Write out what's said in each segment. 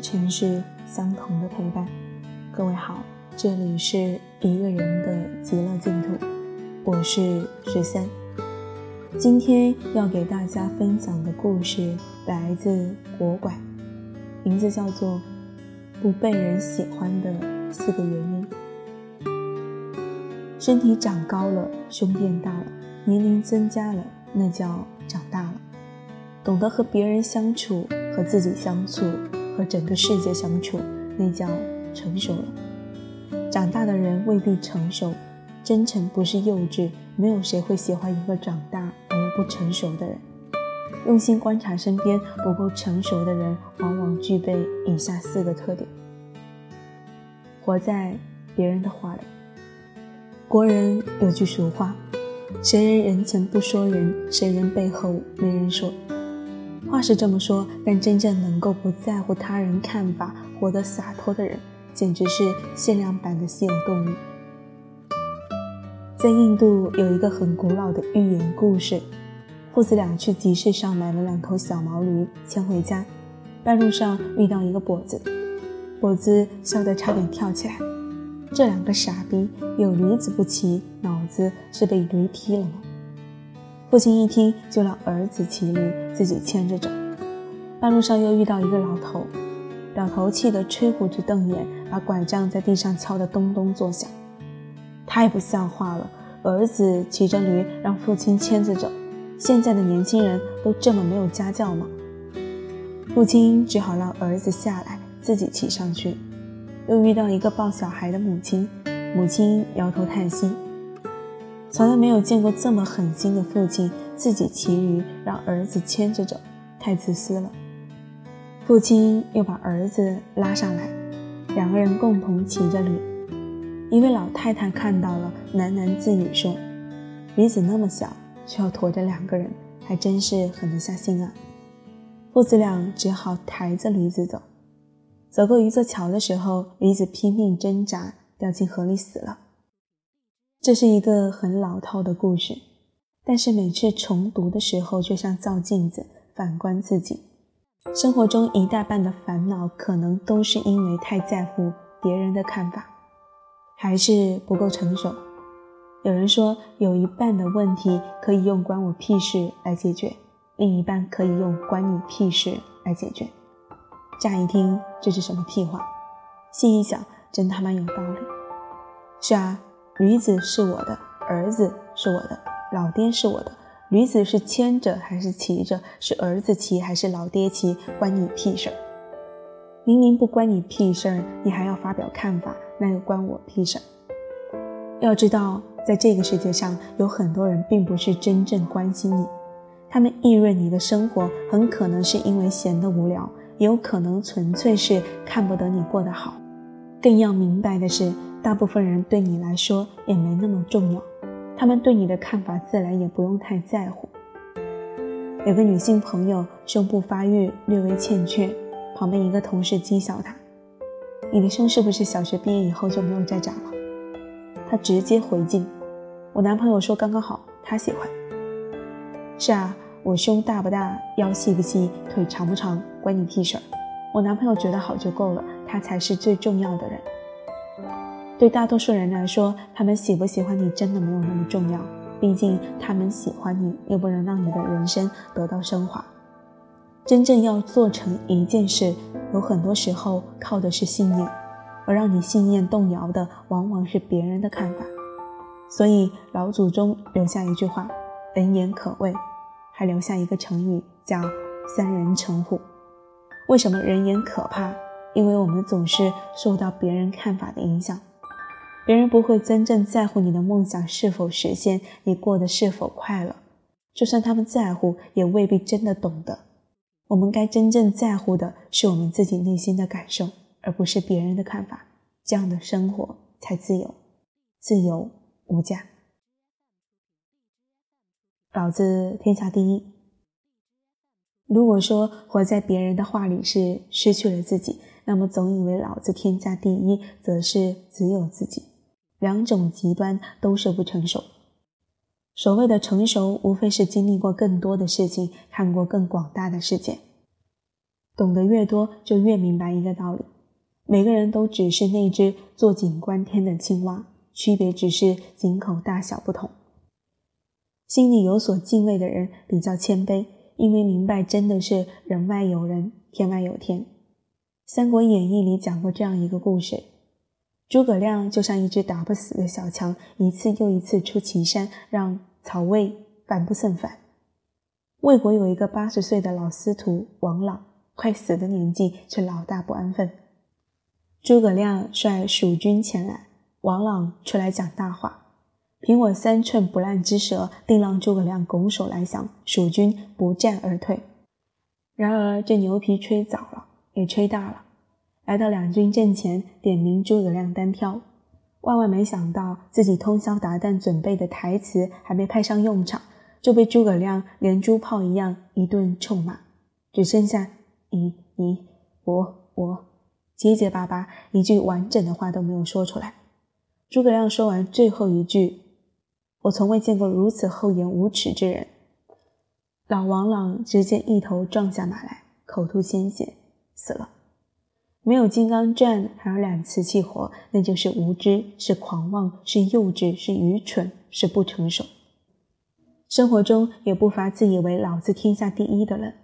城市，相同的陪伴。各位好，这里是一个人的极乐净土，我是十三。今天要给大家分享的故事来自国馆，名字叫做《不被人喜欢的四个原因》。身体长高了，胸变大了，年龄增加了，那叫长大了。懂得和别人相处，和自己相处，和整个世界相处，那叫成熟了。长大的人未必成熟，真诚不是幼稚。没有谁会喜欢一个长大而不成熟的人。用心观察身边不够成熟的人，往往具备以下四个特点：活在别人的话里。国人有句俗话：“谁人人前不说人，谁人背后没人说。”话是这么说，但真正能够不在乎他人看法、活得洒脱的人，简直是限量版的稀有动物。在印度有一个很古老的寓言故事：父子俩去集市上买了两头小毛驴，牵回家，半路上遇到一个跛子，跛子笑得差点跳起来。这两个傻逼，有驴子不骑，脑子是被驴踢了吗？父亲一听，就让儿子骑驴，自己牵着走。半路上又遇到一个老头，老头气得吹胡子瞪眼，把拐杖在地上敲得咚咚作响。太不像话了！儿子骑着驴让父亲牵着走，现在的年轻人都这么没有家教吗？父亲只好让儿子下来，自己骑上去。又遇到一个抱小孩的母亲，母亲摇头叹息。从来没有见过这么狠心的父亲，自己骑驴让儿子牵着走，太自私了。父亲又把儿子拉上来，两个人共同骑着驴。一位老太太看到了，喃喃自语说：“驴子那么小，却要驮着两个人，还真是狠得下心啊。”父子俩只好抬着驴子走。走过一座桥的时候，驴子拼命挣扎，掉进河里死了。这是一个很老套的故事，但是每次重读的时候，就像照镜子反观自己。生活中一大半的烦恼，可能都是因为太在乎别人的看法，还是不够成熟。有人说，有一半的问题可以用“关我屁事”来解决，另一半可以用“关你屁事”来解决。乍一听，这是什么屁话？细一想，真他妈有道理。是啊。驴子是我的，儿子是我的，老爹是我的。驴子是牵着还是骑着？是儿子骑还是老爹骑？关你屁事儿！明明不关你屁事儿，你还要发表看法，那又关我屁事儿？要知道，在这个世界上，有很多人并不是真正关心你，他们议论你的生活，很可能是因为闲得无聊，也有可能纯粹是看不得你过得好。更要明白的是。大部分人对你来说也没那么重要，他们对你的看法自然也不用太在乎。有个女性朋友胸部发育略微欠缺，旁边一个同事讥笑她：“你的胸是不是小学毕业以后就没有再长了？”她直接回敬：“我男朋友说刚刚好，他喜欢。”是啊，我胸大不大，腰细不细，腿长不长，关你屁事儿！我男朋友觉得好就够了，他才是最重要的人。对大多数人来说，他们喜不喜欢你真的没有那么重要。毕竟他们喜欢你，又不能让你的人生得到升华。真正要做成一件事，有很多时候靠的是信念，而让你信念动摇的，往往是别人的看法。所以老祖宗留下一句话：“人言可畏”，还留下一个成语叫“三人成虎”。为什么人言可怕？因为我们总是受到别人看法的影响。别人不会真正在乎你的梦想是否实现，你过得是否快乐。就算他们在乎，也未必真的懂得。我们该真正在乎的是我们自己内心的感受，而不是别人的看法。这样的生活才自由，自由无价。老子天下第一。如果说活在别人的话里是失去了自己，那么总以为老子天下第一，则是只有自己。两种极端都是不成熟。所谓的成熟，无非是经历过更多的事情，看过更广大的世界。懂得越多，就越明白一个道理：每个人都只是那只坐井观天的青蛙，区别只是井口大小不同。心里有所敬畏的人比较谦卑，因为明白真的是人外有人，天外有天。《三国演义》里讲过这样一个故事：诸葛亮就像一只打不死的小强，一次又一次出祁山，让曹魏烦不胜烦。魏国有一个八十岁的老司徒王朗，快死的年纪，却老大不安分。诸葛亮率蜀军前来，王朗出来讲大话。凭我三寸不烂之舌，定让诸葛亮拱手来降，蜀军不战而退。然而这牛皮吹早了，也吹大了。来到两军阵前，点名诸葛亮单挑。万万没想到，自己通宵达旦准备的台词还没派上用场，就被诸葛亮连珠炮一样一顿臭骂，只剩下你、你、我、我，结结巴巴，一句完整的话都没有说出来。诸葛亮说完最后一句。我从未见过如此厚颜无耻之人。老王朗直接一头撞下马来，口吐鲜血，死了。没有金刚钻，还有两瓷器活，那就是无知，是狂妄，是幼稚，是愚蠢，是不成熟。生活中也不乏自以为老子天下第一的人，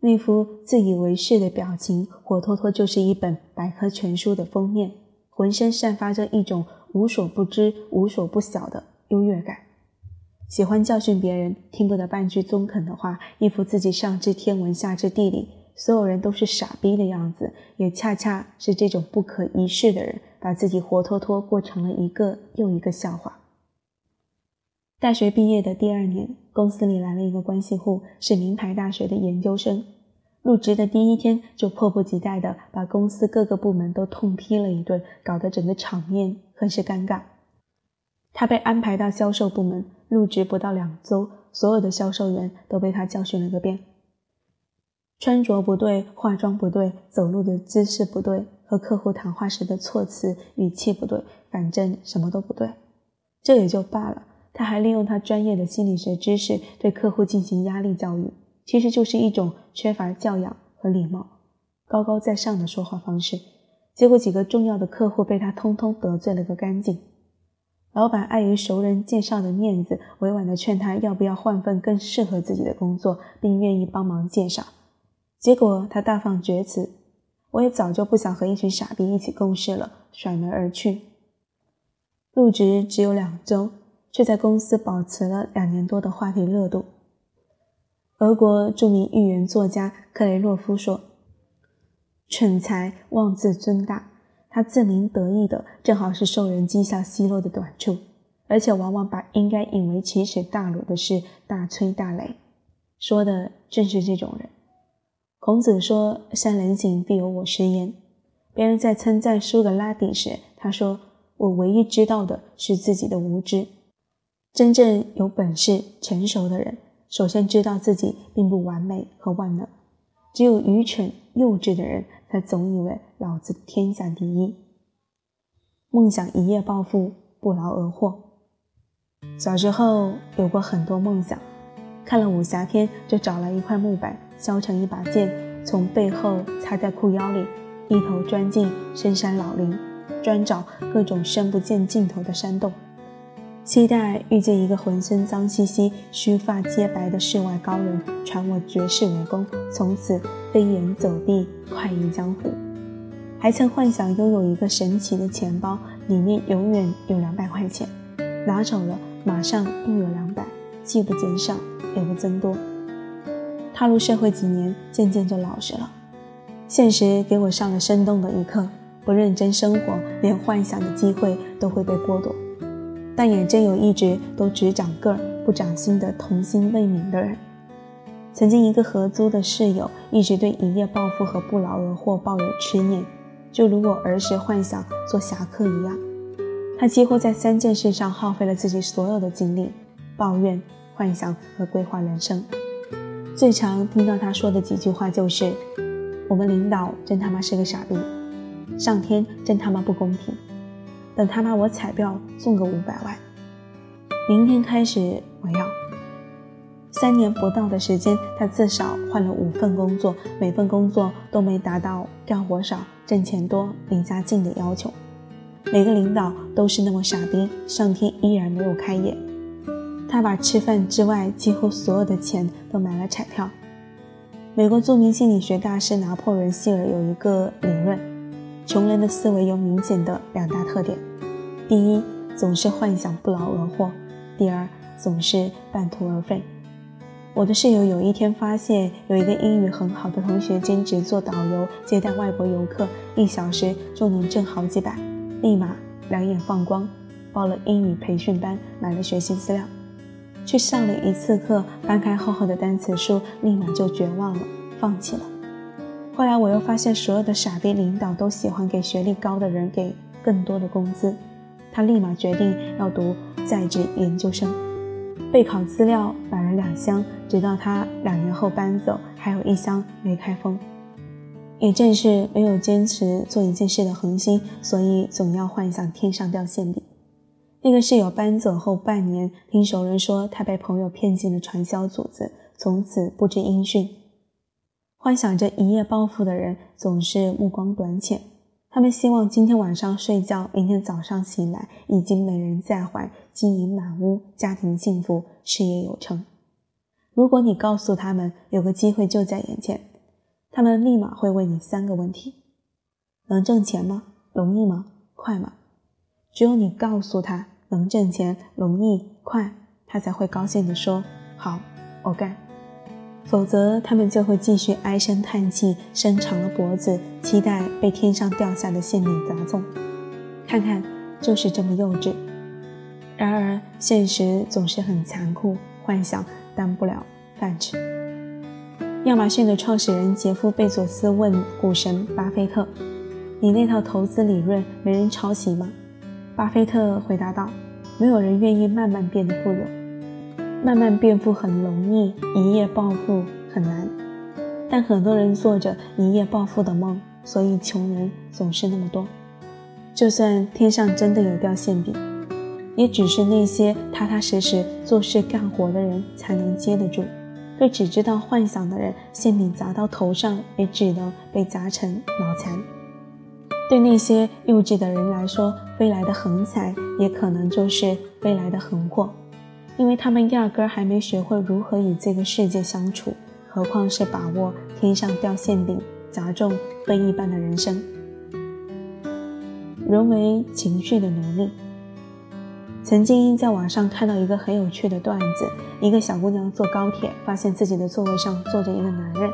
那副自以为是的表情，活脱脱就是一本百科全书的封面，浑身散发着一种无所不知、无所不晓的。优越感，喜欢教训别人，听不得半句中肯的话，一副自己上知天文下知地理，所有人都是傻逼的样子。也恰恰是这种不可一世的人，把自己活脱脱过成了一个又一个笑话。大学毕业的第二年，公司里来了一个关系户，是名牌大学的研究生。入职的第一天，就迫不及待地把公司各个部门都痛批了一顿，搞得整个场面很是尴尬。他被安排到销售部门，入职不到两周，所有的销售员都被他教训了个遍。穿着不对，化妆不对，走路的姿势不对，和客户谈话时的措辞语气不对，反正什么都不对。这也就罢了，他还利用他专业的心理学知识对客户进行压力教育，其实就是一种缺乏教养和礼貌、高高在上的说话方式。结果几个重要的客户被他通通得罪了个干净。老板碍于熟人介绍的面子，委婉地劝他要不要换份更适合自己的工作，并愿意帮忙介绍。结果他大放厥词：“我也早就不想和一群傻逼一起共事了。”甩门而去。入职只有两周，却在公司保持了两年多的话题热度。俄国著名寓言作家克雷洛夫说：“蠢才妄自尊大。”他自鸣得意的，正好是受人讥笑奚落的短处，而且往往把应该引为奇耻大辱的事大吹大擂，说的正是这种人。孔子说：“善人行，必有我师焉。”别人在称赞苏格拉底时，他说：“我唯一知道的是自己的无知。”真正有本事、成熟的人，首先知道自己并不完美和万能。只有愚蠢、幼稚的人。才总以为老子天下第一，梦想一夜暴富，不劳而获。小时候有过很多梦想，看了武侠片就找了一块木板，削成一把剑，从背后插在裤腰里，一头钻进深山老林，专找各种深不见尽头的山洞。期待遇见一个浑身脏兮兮、须发皆白的世外高人，传我绝世武功，从此飞檐走壁，快意江湖。还曾幻想拥有一个神奇的钱包，里面永远有两百块钱，拿走了马上又有两百，既不减少也不增多。踏入社会几年，渐渐就老实了。现实给我上了生动的一课：不认真生活，连幻想的机会都会被剥夺。但也真有一直都只长个儿不长心的童心未泯的人。曾经一个合租的室友一直对一夜暴富和不劳而获抱有痴念，就如我儿时幻想做侠客一样。他几乎在三件事上耗费了自己所有的精力：抱怨、幻想和规划人生。最常听到他说的几句话就是：“我们领导真他妈是个傻逼，上天真他妈不公平。”等他把我彩票送个五百万，明天开始我要。三年不到的时间，他至少换了五份工作，每份工作都没达到干活少、挣钱多、离家近的要求。每个领导都是那么傻逼，上天依然没有开眼。他把吃饭之外几乎所有的钱都买了彩票。美国著名心理学大师拿破仑·希尔有一个理论：穷人的思维有明显的两大特点，第一，总是幻想不劳而获；第二，总是半途而废。我的室友有一天发现有一个英语很好的同学兼职做导游，接待外国游客，一小时就能挣好几百，立马两眼放光，报了英语培训班，买了学习资料，去上了一次课，翻开厚厚的单词书，立马就绝望了，放弃了。后来我又发现，所有的傻逼领导都喜欢给学历高的人给更多的工资，他立马决定要读在职研究生。备考资料买了两箱，直到他两年后搬走，还有一箱没开封。也正是没有坚持做一件事的恒心，所以总要幻想天上掉馅饼。那个室友搬走后半年，听熟人说他被朋友骗进了传销组织，从此不知音讯。幻想着一夜暴富的人总是目光短浅。他们希望今天晚上睡觉，明天早上醒来已经美人在怀，金银满屋，家庭幸福，事业有成。如果你告诉他们有个机会就在眼前，他们立马会问你三个问题：能挣钱吗？容易吗？快吗？只有你告诉他能挣钱、容易、快，他才会高兴地说：“好，我干。”否则，他们就会继续唉声叹气，伸长了脖子，期待被天上掉下的馅饼砸中。看看，就是这么幼稚。然而，现实总是很残酷，幻想当不了饭吃。亚马逊的创始人杰夫·贝佐斯问股神巴菲特：“你那套投资理论没人抄袭吗？”巴菲特回答道：“没有人愿意慢慢变得富有。”慢慢变富很容易，一夜暴富很难。但很多人做着一夜暴富的梦，所以穷人总是那么多。就算天上真的有掉馅饼，也只是那些踏踏实实做事干活的人才能接得住。对只知道幻想的人，馅饼砸到头上，也只能被砸成脑残。对那些幼稚的人来说，飞来的横财也可能就是飞来的横祸。因为他们压根儿还没学会如何与这个世界相处，何况是把握天上掉馅饼砸中飞一般的人生。沦为情绪的奴隶。曾经在网上看到一个很有趣的段子：一个小姑娘坐高铁，发现自己的座位上坐着一个男人。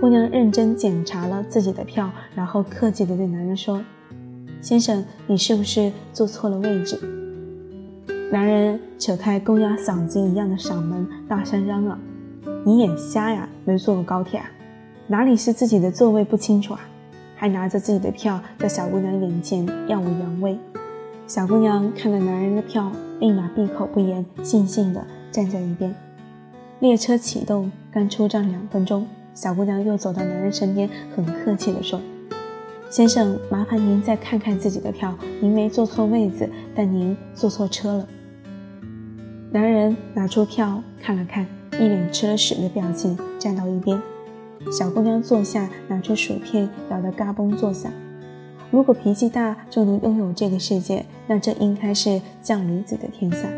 姑娘认真检查了自己的票，然后客气地对男人说：“先生，你是不是坐错了位置？”男人扯开公鸭嗓子一样的嗓门，大声嚷嚷：“你眼瞎呀？没坐过高铁啊？哪里是自己的座位不清楚啊？还拿着自己的票在小姑娘眼前耀武扬威。”小姑娘看了男人的票，立马闭口不言，悻悻地站在一边。列车启动，刚出站两分钟，小姑娘又走到男人身边，很客气地说：“先生，麻烦您再看看自己的票，您没坐错位子，但您坐错车了。”男人拿出票看了看，一脸吃了屎的表情，站到一边。小姑娘坐下，拿出薯片，咬得嘎嘣作响。如果脾气大就能拥有这个世界，那这应该是犟驴子的天下。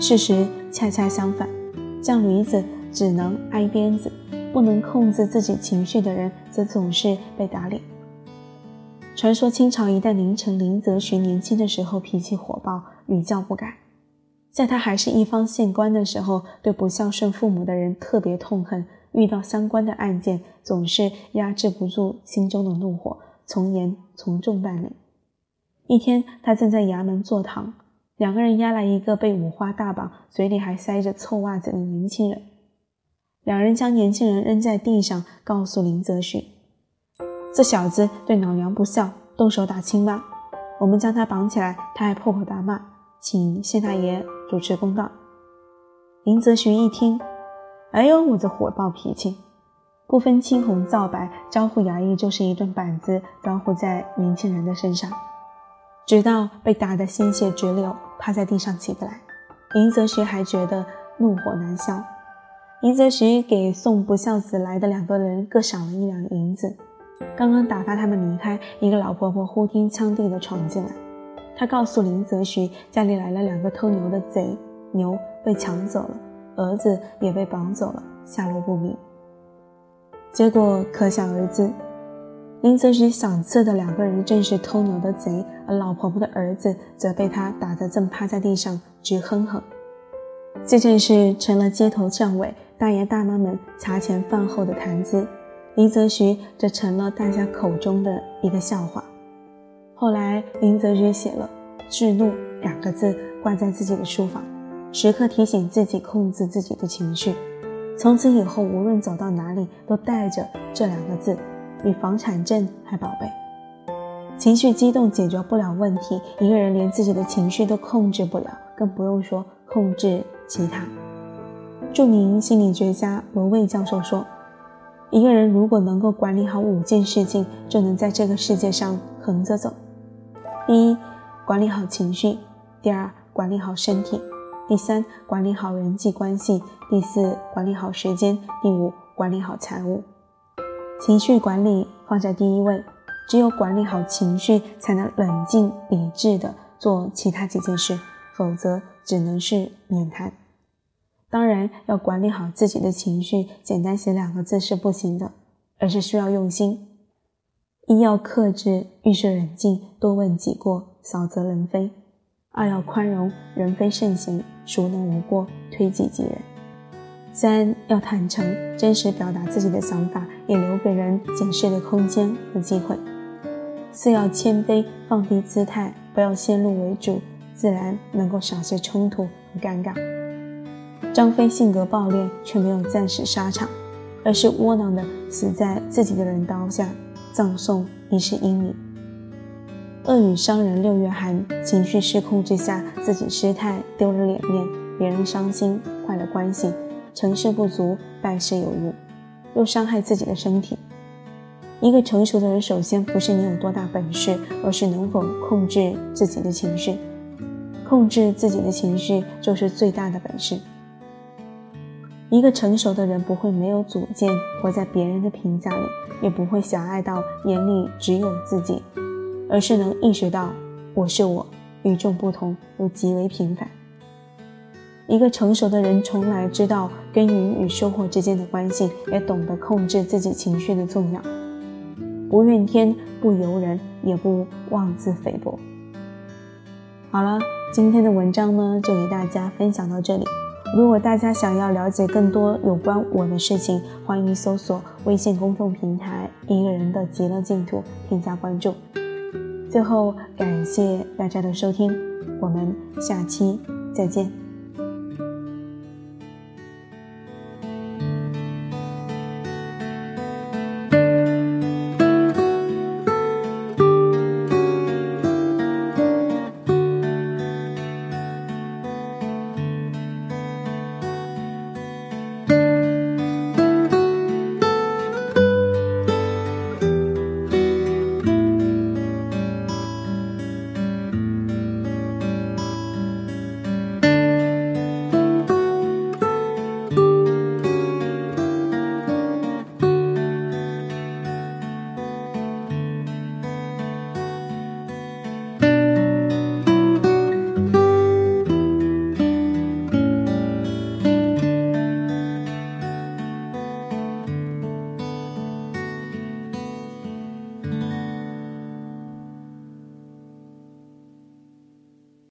事实恰恰相反，犟驴子只能挨鞭子，不能控制自己情绪的人，则总是被打脸。传说清朝一代名臣林则徐年轻的时候脾气火爆，屡教不改。在他还是一方县官的时候，对不孝顺父母的人特别痛恨。遇到相关的案件，总是压制不住心中的怒火，从严从重办理。一天，他正在衙门坐堂，两个人押来一个被五花大绑、嘴里还塞着臭袜子的年轻人。两人将年轻人扔在地上，告诉林则徐：“这小子对老娘不孝，动手打亲妈。我们将他绑起来，他还破口大骂，请县太爷。”主持公道。林则徐一听，哎呦，我这火爆脾气，不分青红皂白，招呼衙役就是一顿板子招呼在年轻人的身上，直到被打得鲜血直流，趴在地上起不来。林则徐还觉得怒火难消，林则徐给送不孝子来的两个人各赏了一两银子。刚刚打发他们离开，一个老婆婆忽听枪地的闯进来。她告诉林则徐，家里来了两个偷牛的贼，牛被抢走了，儿子也被绑走了，下落不明。结果可想而知，林则徐赏赐的两个人正是偷牛的贼，而老婆婆的儿子则被他打得正趴在地上直哼哼。这件事成了街头巷尾、大爷大妈们茶前饭后的谈资。林则徐则成了大家口中的一个笑话。后来，林则徐写了“制怒”两个字挂在自己的书房，时刻提醒自己控制自己的情绪。从此以后，无论走到哪里，都带着这两个字，比房产证还宝贝。情绪激动解决不了问题，一个人连自己的情绪都控制不了，更不用说控制其他。著名心理学家罗卫教授说。一个人如果能够管理好五件事情，就能在这个世界上横着走。第一，管理好情绪；第二，管理好身体；第三，管理好人际关系；第四，管理好时间；第五，管理好财务。情绪管理放在第一位，只有管理好情绪，才能冷静理智的做其他几件事，否则只能是免谈。当然，要管理好自己的情绪，简单写两个字是不行的，而是需要用心。一要克制，遇事冷静，多问己过，少责人非；二要宽容，人非圣贤，孰能无过，推己及人；三要坦诚，真实表达自己的想法，也留给人解释的空间和机会；四要谦卑，放低姿态，不要先入为主，自然能够少些冲突和尴尬。张飞性格暴烈，却没有战死沙场，而是窝囊的死在自己的人刀下，葬送一世英名。恶语伤人六月寒，情绪失控之下，自己失态，丢了脸面，别人伤心，坏了关系，成事不足，败事有余，又伤害自己的身体。一个成熟的人，首先不是你有多大本事，而是能否控制自己的情绪。控制自己的情绪，就是最大的本事。一个成熟的人不会没有主见，活在别人的评价里，也不会狭隘到眼里只有自己，而是能意识到我是我，与众不同又极为平凡。一个成熟的人从来知道耕耘与收获之间的关系，也懂得控制自己情绪的重要，不怨天，不尤人，也不妄自菲薄。好了，今天的文章呢，就给大家分享到这里。如果大家想要了解更多有关我的事情，欢迎搜索微信公众平台“一个人的极乐净土”，添加关注。最后，感谢大家的收听，我们下期再见。